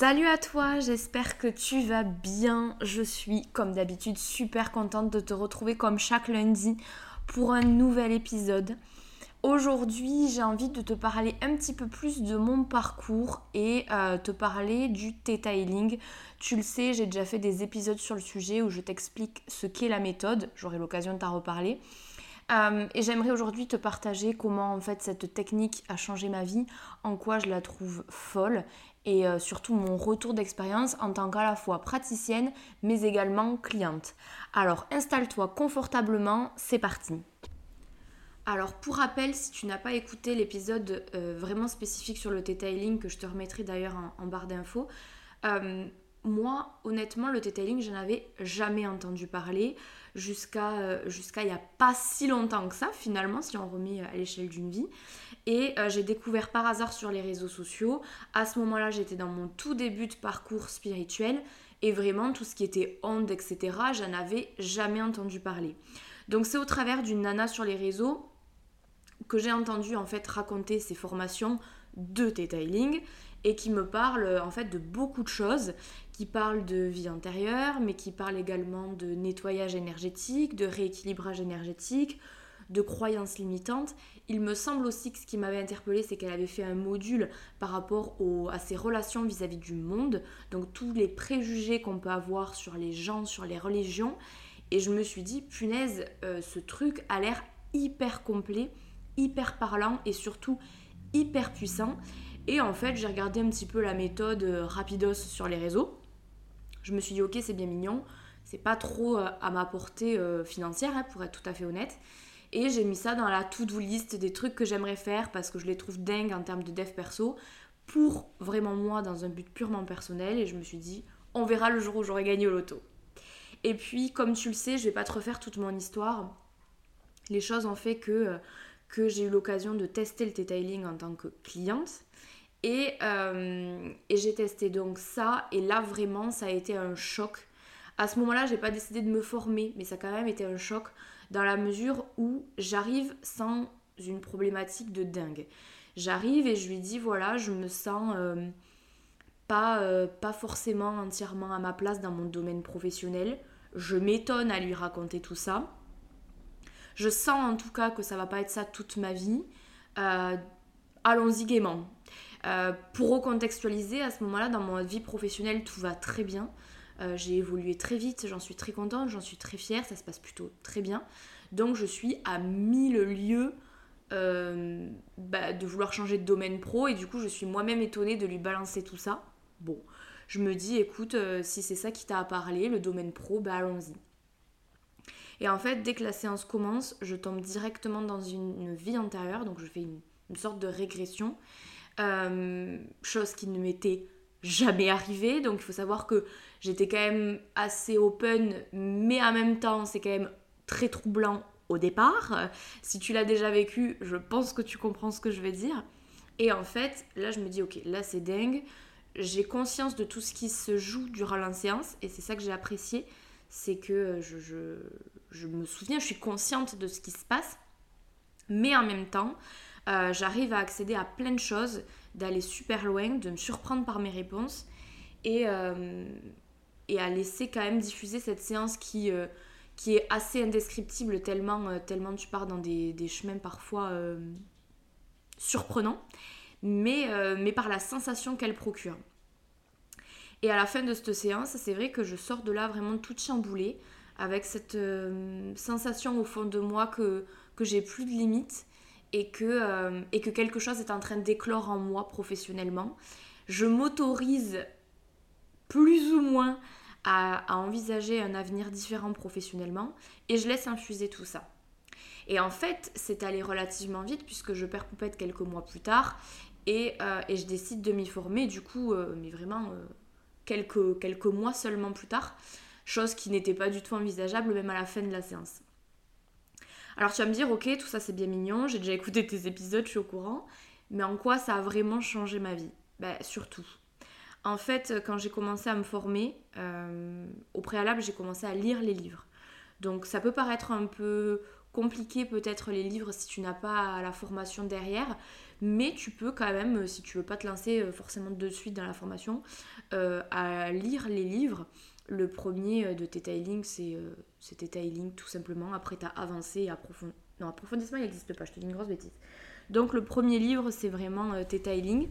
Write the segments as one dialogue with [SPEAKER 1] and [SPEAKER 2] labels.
[SPEAKER 1] Salut à toi, j'espère que tu vas bien. Je suis comme d'habitude super contente de te retrouver comme chaque lundi pour un nouvel épisode. Aujourd'hui, j'ai envie de te parler un petit peu plus de mon parcours et euh, te parler du Theta Healing. Tu le sais, j'ai déjà fait des épisodes sur le sujet où je t'explique ce qu'est la méthode. J'aurai l'occasion de t'en reparler. Euh, et j'aimerais aujourd'hui te partager comment en fait cette technique a changé ma vie, en quoi je la trouve folle et euh, surtout mon retour d'expérience en tant qu'à la fois praticienne mais également cliente. Alors installe-toi confortablement, c'est parti. Alors pour rappel, si tu n'as pas écouté l'épisode euh, vraiment spécifique sur le detailing que je te remettrai d'ailleurs en, barre d'infos, euh, moi honnêtement le detailing je n'avais jamais entendu parler jusqu'à jusqu'à il n'y a pas si longtemps que ça finalement si on remet à l'échelle d'une vie. Et euh, j'ai découvert par hasard sur les réseaux sociaux. À ce moment-là, j'étais dans mon tout début de parcours spirituel. Et vraiment, tout ce qui était onde, etc., j'en avais jamais entendu parler. Donc c'est au travers d'une nana sur les réseaux que j'ai entendu en fait raconter ses formations de detailing et qui me parle en fait de beaucoup de choses, qui parle de vie antérieure, mais qui parle également de nettoyage énergétique, de rééquilibrage énergétique, de croyances limitantes. Il me semble aussi que ce qui m'avait interpellé, c'est qu'elle avait fait un module par rapport à ses relations vis-à-vis du monde, donc tous les préjugés qu'on peut avoir sur les gens, sur les religions. Et je me suis dit, punaise, euh, ce truc a l'air hyper complet, hyper parlant et surtout hyper puissant. Et en fait, j'ai regardé un petit peu la méthode euh, rapidos sur les réseaux. Je me suis dit, ok, c'est bien mignon. C'est pas trop euh, à ma portée financière, hein, pour être tout à fait honnête. Et j'ai mis ça dans la to-do list des trucs que j'aimerais faire parce que je les trouve dingues en termes de dev perso pour vraiment moi dans un but purement personnel. Et je me suis dit, on verra le jour où j'aurai gagné au loto. Et puis, comme tu le sais, je vais pas te refaire toute mon histoire. Les choses ont fait que, euh, que j'ai eu l'occasion de tester le detailing en tant que cliente. Et, euh, et j'ai testé donc ça. Et là, vraiment, ça a été un choc. À ce moment-là, j'ai pas décidé de me former, mais ça a quand même été un choc dans la mesure où j'arrive sans une problématique de dingue. J'arrive et je lui dis voilà, je me sens euh, pas, euh, pas forcément entièrement à ma place dans mon domaine professionnel. Je m'étonne à lui raconter tout ça. Je sens en tout cas que ça va pas être ça toute ma vie. Allons-y gaiement. Pour recontextualiser, à ce moment-là, dans mon vie professionnelle, tout va très bien. Euh, j'ai évolué très vite, j'en suis très contente, j'en suis très fière, ça se passe plutôt très bien. Donc je suis à mille lieues euh, bah, de vouloir changer de domaine pro et du coup je suis moi-même étonnée de lui balancer tout ça. Bon, je me dis écoute, euh, si c'est ça qui t'a à parler, le domaine pro, bah allons-y. Et en fait, dès que la séance commence, je tombe directement dans une, vie antérieure, donc je fais une sorte de régression, chose qui ne m'était jamais arrivé. Donc il faut savoir que j'étais quand même assez open, mais en même temps c'est quand même très troublant au départ. Si tu l'as déjà vécu, je pense que tu comprends ce que je veux dire. Et en fait, là je me dis ok, là c'est dingue. J'ai conscience de tout ce qui se joue durant la séance et c'est ça que j'ai apprécié. C'est que je, je, je, me souviens, je suis consciente de ce qui se passe, mais en même temps, euh, j'arrive à accéder à plein de choses d'aller super loin, de me surprendre par mes réponses et, euh, et à laisser quand même diffuser cette séance qui, euh, qui est assez indescriptible tellement, tellement tu pars dans des, des chemins parfois surprenants, mais, mais par la sensation qu'elle procure. Et à la fin de cette séance, c'est vrai que je sors de là vraiment toute chamboulée, avec cette sensation au fond de moi que, que j'ai plus de limites et que, euh, et que quelque chose est en train d'éclore en moi professionnellement. Je m'autorise plus ou moins à, envisager un avenir différent professionnellement et je laisse infuser tout ça. Et en fait, c'est allé relativement vite puisque je perds poupette quelques mois plus tard et, euh, je décide de m'y former. Du coup, euh, mais vraiment quelques mois seulement plus tard, chose qui n'était pas du tout envisageable même à la fin de la séance. Alors tu vas me dire, ok, tout ça c'est bien mignon, j'ai déjà écouté tes épisodes, je suis au courant, mais en quoi ça a vraiment changé ma vie? Ben surtout. En fait, quand j'ai commencé à me former, euh, au préalable, j'ai commencé à lire les livres. Donc ça peut paraître un peu compliqué peut-être les livres si tu n'as pas la formation derrière, mais tu peux quand même, si tu veux pas te lancer euh, forcément de suite dans la formation, euh, à lire les livres. Le premier de Theta Healing, c'est Theta Healing tout simplement. Après, tu as avancé et approfondi. Non, approfondissement, il n'existe pas, je te dis une grosse bêtise. Donc le premier livre, c'est vraiment Theta Healing.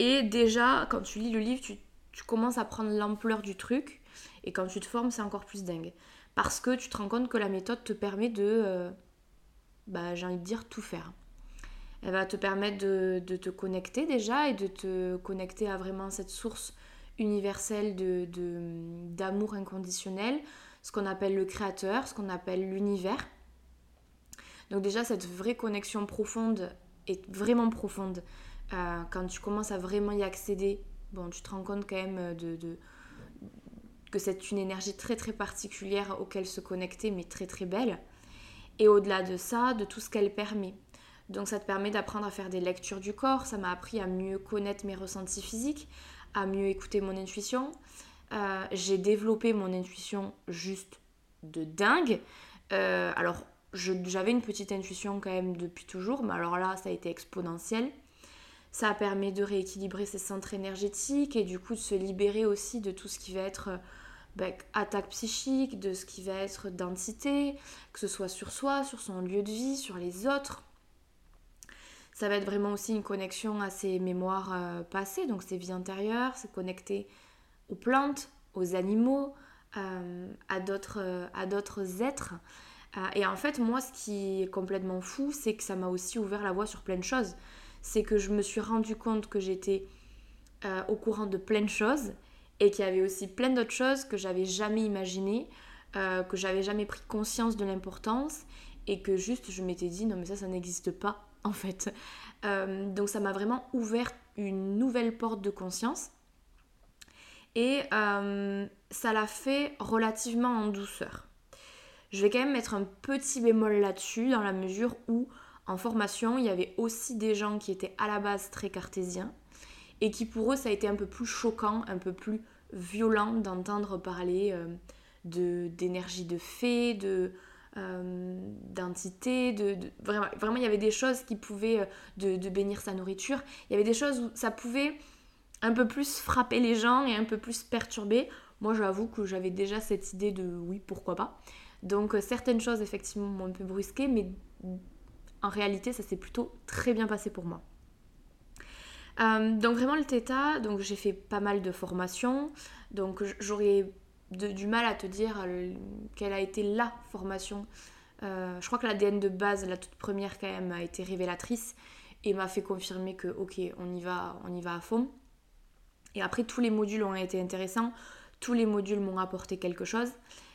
[SPEAKER 1] Et déjà, quand tu lis le livre, tu, commences à prendre l'ampleur du truc. Et quand tu te formes, c'est encore plus dingue. Parce que tu te rends compte que la méthode te permet de, euh, bah, j'ai envie de dire, tout faire. Elle va te permettre de, te connecter déjà et de te connecter à vraiment cette source universelle de, d'amour inconditionnel, ce qu'on appelle le créateur, ce qu'on appelle l'univers. Donc déjà, cette vraie connexion profonde est vraiment profonde euh, quand tu commences à vraiment y accéder, bon, tu te rends compte quand même euh, de, que c'est une énergie très très particulière auquel se connecter, mais très très belle. Et au-delà de ça, de tout ce qu'elle permet. Donc ça te permet d'apprendre à faire des lectures du corps, ça m'a appris à mieux connaître mes ressentis physiques, à mieux écouter mon intuition. Euh, j'ai développé mon intuition juste de dingue. alors j'avais une petite intuition quand même depuis toujours, mais alors là ça a été exponentiel. Ça permet de rééquilibrer ses centres énergétiques et du coup de se libérer aussi de tout ce qui va être euh, bah, attaque psychique, de ce qui va être densité, que ce soit sur soi, sur son lieu de vie, sur les autres. Ça va être vraiment aussi une connexion à ses mémoires euh, passées, donc ses vies antérieures, c'est connecter aux plantes, aux animaux, euh, à d'autres êtres. et en fait, moi, ce qui est complètement fou, c'est que ça m'a aussi ouvert la voie sur plein de choses c'est que je me suis rendu compte que j'étais euh, au courant de plein de choses et qu'il y avait aussi plein d'autres choses que j'avais jamais imaginées, euh, que j'avais jamais pris conscience de l'importance et que juste je m'étais dit non mais ça ça n'existe pas en fait. Euh, donc ça m'a vraiment ouvert une nouvelle porte de conscience et ça l'a fait relativement en douceur. Je vais quand même mettre un petit bémol là-dessus dans la mesure où en formation, il y avait aussi des gens qui étaient à la base très cartésiens et qui pour eux ça a été un peu plus choquant, un peu plus violent d'entendre parler euh, de d'énergie de fée, de euh, de, vraiment, vraiment il y avait des choses qui pouvaient euh, de, bénir sa nourriture, il y avait des choses où ça pouvait un peu plus frapper les gens et un peu plus perturber. Moi j'avoue que j'avais déjà cette idée de oui pourquoi pas. Donc certaines choses effectivement m'ont un peu brusqué, mais en réalité, ça s'est plutôt très bien passé pour moi. Euh, donc vraiment le Theta, donc j'ai fait pas mal de formations, donc j'aurais du mal à te dire euh, quelle a été la formation. Euh, je crois que l'ADN de base, la toute première quand même, a été révélatrice et m'a fait confirmer que ok, on y va, à fond. Et après tous les modules ont été intéressants, tous les modules m'ont apporté quelque chose.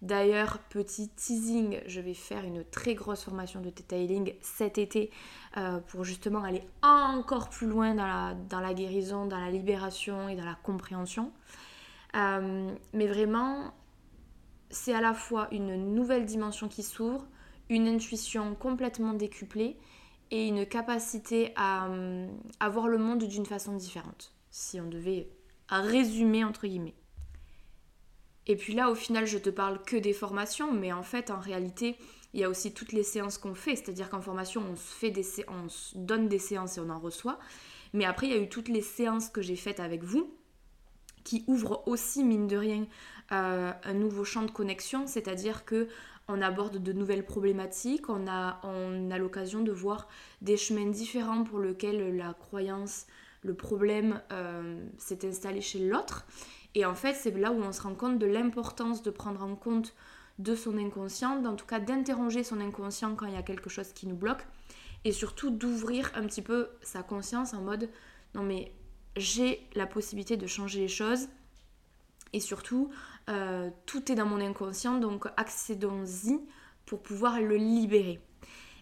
[SPEAKER 1] D'ailleurs, petit teasing, je vais faire une très grosse formation de Theta Healing cet été euh, pour justement aller encore plus loin dans la, guérison, dans la libération et dans la compréhension. Euh, mais vraiment, c'est à la fois une nouvelle dimension qui s'ouvre, une intuition complètement décuplée et une capacité à, à voir le monde d'une façon différente, si on devait résumer entre guillemets. Et puis là, au final, je te parle que des formations, mais en fait, en réalité, il y a aussi toutes les séances qu'on fait. C'est-à-dire qu'en formation, on se fait des on donne des séances et on en reçoit. Mais après, il y a eu toutes les séances que j'ai faites avec vous, qui ouvrent aussi, mine de rien, euh, un nouveau champ de connexion. C'est-à-dire que on aborde de nouvelles problématiques, on a, on a l'occasion de voir des chemins différents pour lesquels la croyance, le problème euh, s'est installé chez l'autre. Et en fait, c'est là où on se rend compte de l'importance de prendre en compte de son inconscient, en tout cas d'interroger son inconscient quand il y a quelque chose qui nous bloque, et surtout d'ouvrir un petit peu sa conscience en mode non mais j'ai la possibilité de changer les choses, et surtout euh, tout est dans mon inconscient, donc accédons-y pour pouvoir le libérer.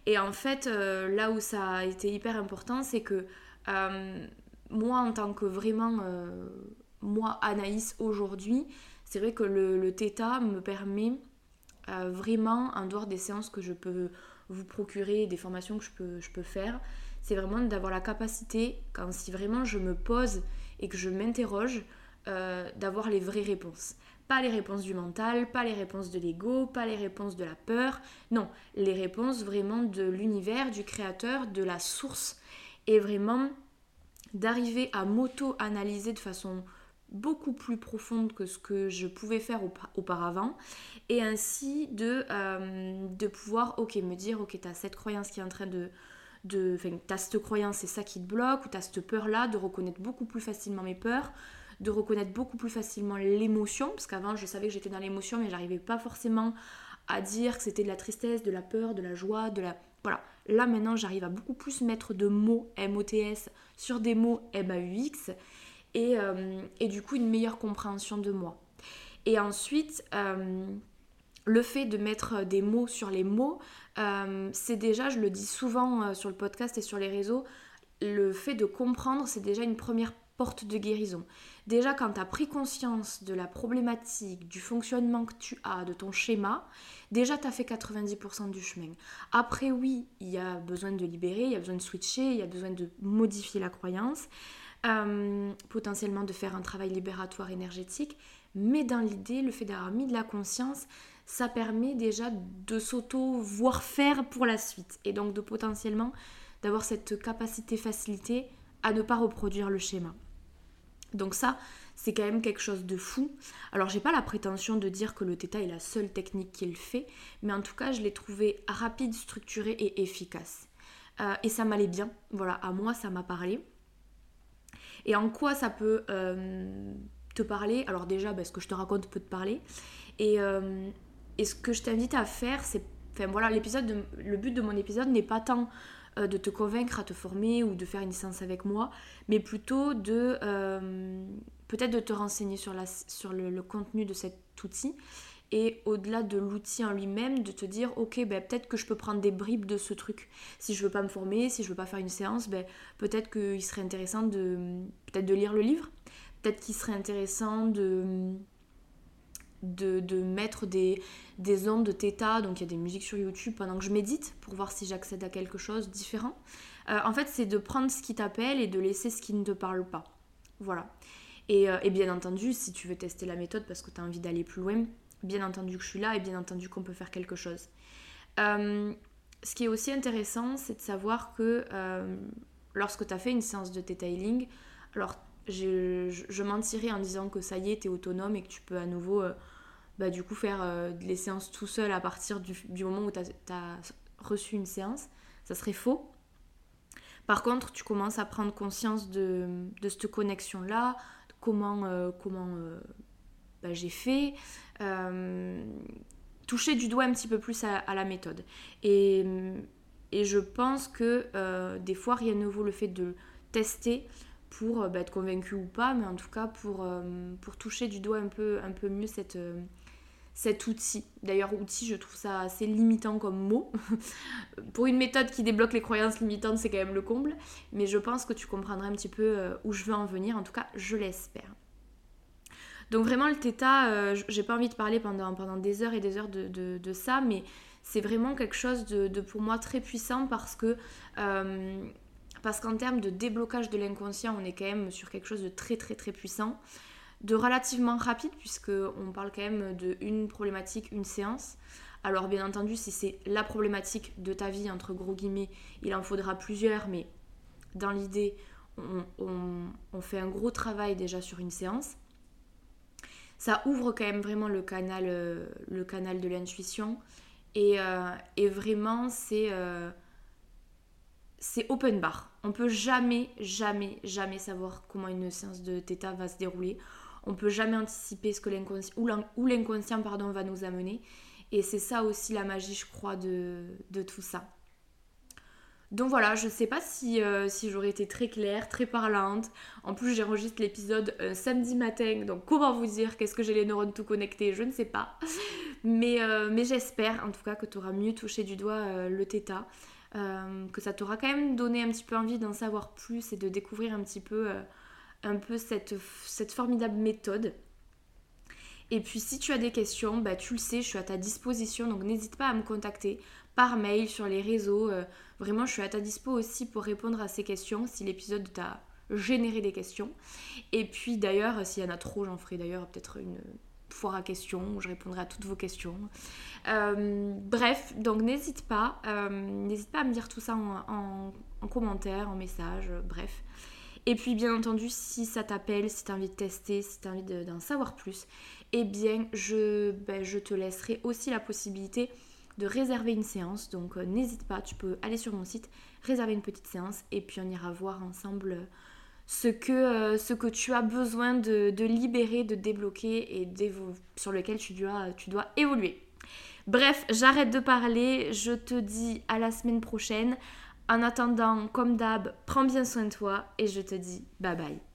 [SPEAKER 1] Et en fait, euh, là où ça a été hyper important, c'est que euh, moi, en tant que vraiment moi, Anaïs, aujourd'hui, c'est vrai que le, le theta me permet vraiment, en dehors des séances que je peux vous procurer, des formations que je peux, je peux faire, c'est vraiment d'avoir la capacité, quand si vraiment je me pose et que je m'interroge, euh, d'avoir les vraies réponses. Pas les réponses du mental, pas les réponses de l'ego, pas les réponses de la peur. Non, les réponses vraiment de l'univers, du créateur, de la source. Et vraiment d'arriver à m'auto-analyser de façon beaucoup plus profonde que ce que je pouvais faire auparavant. Et ainsi de, euh, de pouvoir ok me dire ok t'as cette croyance qui est en train de de t'as cette croyance c'est ça qui te bloque ou t'as cette peur là de reconnaître beaucoup plus facilement mes peurs de reconnaître beaucoup plus facilement l'émotion parce qu'avant je savais que j'étais dans l'émotion mais j'arrivais pas forcément à dire que c'était de la tristesse de la peur de la joie de la voilà. Là maintenant j'arrive à beaucoup plus mettre de mots MOTS sur des mots Euh, et, du coup une meilleure compréhension de moi. Et ensuite, euh, le fait de mettre des mots sur les mots, euh, c'est déjà, je le dis souvent sur le podcast et sur les réseaux, le fait de comprendre, c'est déjà une première porte de guérison. Déjà, quand tu as pris conscience de la problématique, du fonctionnement que tu as, de ton schéma, déjà tu as fait 90% du chemin. Après, oui, il y a besoin de libérer, il y a besoin de switcher, il y a besoin de modifier la croyance. Euh, potentiellement de faire un travail libératoire énergétique, mais dans l'idée, le fait d'avoir mis de la conscience, ça permet déjà de s'auto-voir faire pour la suite, et donc de potentiellement d'avoir cette capacité facilité à ne pas reproduire le schéma. Donc ça, c'est quand même quelque chose de fou. Alors j'ai pas la prétention de dire que le theta est la seule technique qu'il fait, mais en tout cas je l'ai trouvé rapide, structuré et efficace. Euh, et ça m'allait bien, voilà, à moi ça m'a parlé et en quoi ça peut euh, te parler? Alors déjà, bah, ce que je te raconte peut te parler. Et, euh, et ce que je t'invite à faire, c'est... Enfin voilà, l'épisode, le but de mon épisode n'est pas tant euh, de te convaincre à te former ou de faire une séance avec moi, mais plutôt de peut-être de te renseigner sur le, contenu de cet outil et au-delà de l'outil en lui-même, de te dire ok, ben, peut-être que je peux prendre des bribes de ce truc. Si je veux pas me former, si je veux pas faire une séance, ben, peut-être qu'il serait intéressant de peut-être de lire le livre, peut-être qu'il serait intéressant de de, mettre des, des ondes de theta, donc il y a des musiques sur YouTube pendant que je médite pour voir si j'accède à quelque chose de différent. Euh, en fait, c'est de prendre ce qui t'appelle et de laisser ce qui ne te parle pas. Voilà. Et, euh, et, bien entendu, si tu veux tester la méthode parce que tu as envie d'aller plus loin, bien entendu que je suis là et bien entendu qu'on peut faire quelque chose. Euh, ce qui est aussi intéressant, c'est de savoir que euh, lorsque tu as fait une séance de detailing, alors je, je, mentirais en disant que ça y est, tu es autonome et que tu peux à nouveau euh, bah, du coup faire les séances tout seul à partir du, moment où tu as, reçu une séance. Ça serait faux. Par contre, tu commences à prendre conscience de, de cette connexion-là, comment, comment bah, j'ai fait, toucher du doigt un petit peu plus à, la méthode. Et, je pense que euh, des fois, rien ne vaut le fait de tester pour euh, bah, être convaincu ou pas, mais en tout cas pour, toucher du doigt un peu, un peu mieux cet outil. D'ailleurs, outil, je trouve ça assez limitant comme mot. pour une méthode qui débloque les croyances limitantes, c'est quand même le comble. Mais je pense que tu comprendras un petit peu où je veux en venir. En tout cas, je l'espère. Donc vraiment le theta, euh, j'ai pas envie de parler pendant, des heures et des heures de, ça, mais c'est vraiment quelque chose de, pour moi très puissant parce que euh, parce qu'en termes de déblocage de l'inconscient, on est quand même sur quelque chose de très très très puissant, de relativement rapide puisque on parle quand même de une problématique, une séance. Alors bien entendu, si c'est la problématique de ta vie entre gros guillemets, il en faudra plusieurs, mais dans l'idée, on fait un gros travail déjà sur une séance ça ouvre quand même vraiment le canal, euh, le canal de l'intuition. Et, euh, vraiment, c'est euh, c'est open bar. On peut jamais, jamais, jamais savoir comment une séance de theta va se dérouler. On peut jamais anticiper ce que l'inconscient ou l'inconscient pardon va nous amener. Et c'est ça aussi la magie, je crois, de, de tout ça. Donc voilà, je sais pas si, euh, si j'aurais été très claire, très parlante. En plus, j'enregistre l'épisode euh, samedi matin, donc comment vous dire qu'est-ce que j'ai les neurones tout connectés, je ne sais pas. Mais, euh, mais j'espère en tout cas que tu auras mieux touché du doigt le theta, que ça t'aura quand même donné un petit peu envie d'en savoir plus et de découvrir un petit peu, un peu cette, formidable méthode. Et puis si tu as des questions, bah, tu le sais, je suis à ta disposition, donc n'hésite pas à me contacter par mail, sur les réseaux. Vraiment, je suis à ta dispo aussi pour répondre à ces questions si l'épisode t'a généré des questions. Et puis d'ailleurs, s'il y en a trop, j'en ferai d'ailleurs peut-être une foire à questions où je répondrai à toutes vos questions. Euh, bref, donc n'hésite pas, euh, n'hésite pas à me dire tout ça en, en commentaire, en message, bref. Et puis bien entendu, si ça t'appelle, si tu as envie de tester, si tu as envie d'en savoir plus, eh bien je, ben, je te laisserai aussi la possibilité de réserver une séance. Donc euh, n'hésite pas, tu peux aller sur mon site, réserver une petite séance et puis on ira voir ensemble euh, ce que, euh, ce que tu as besoin de, libérer, de débloquer et sur lequel tu dois, tu dois évoluer. Bref, j'arrête de parler, je te dis à la semaine prochaine. En attendant, comme d'hab, prends bien soin de toi et je te dis bye bye.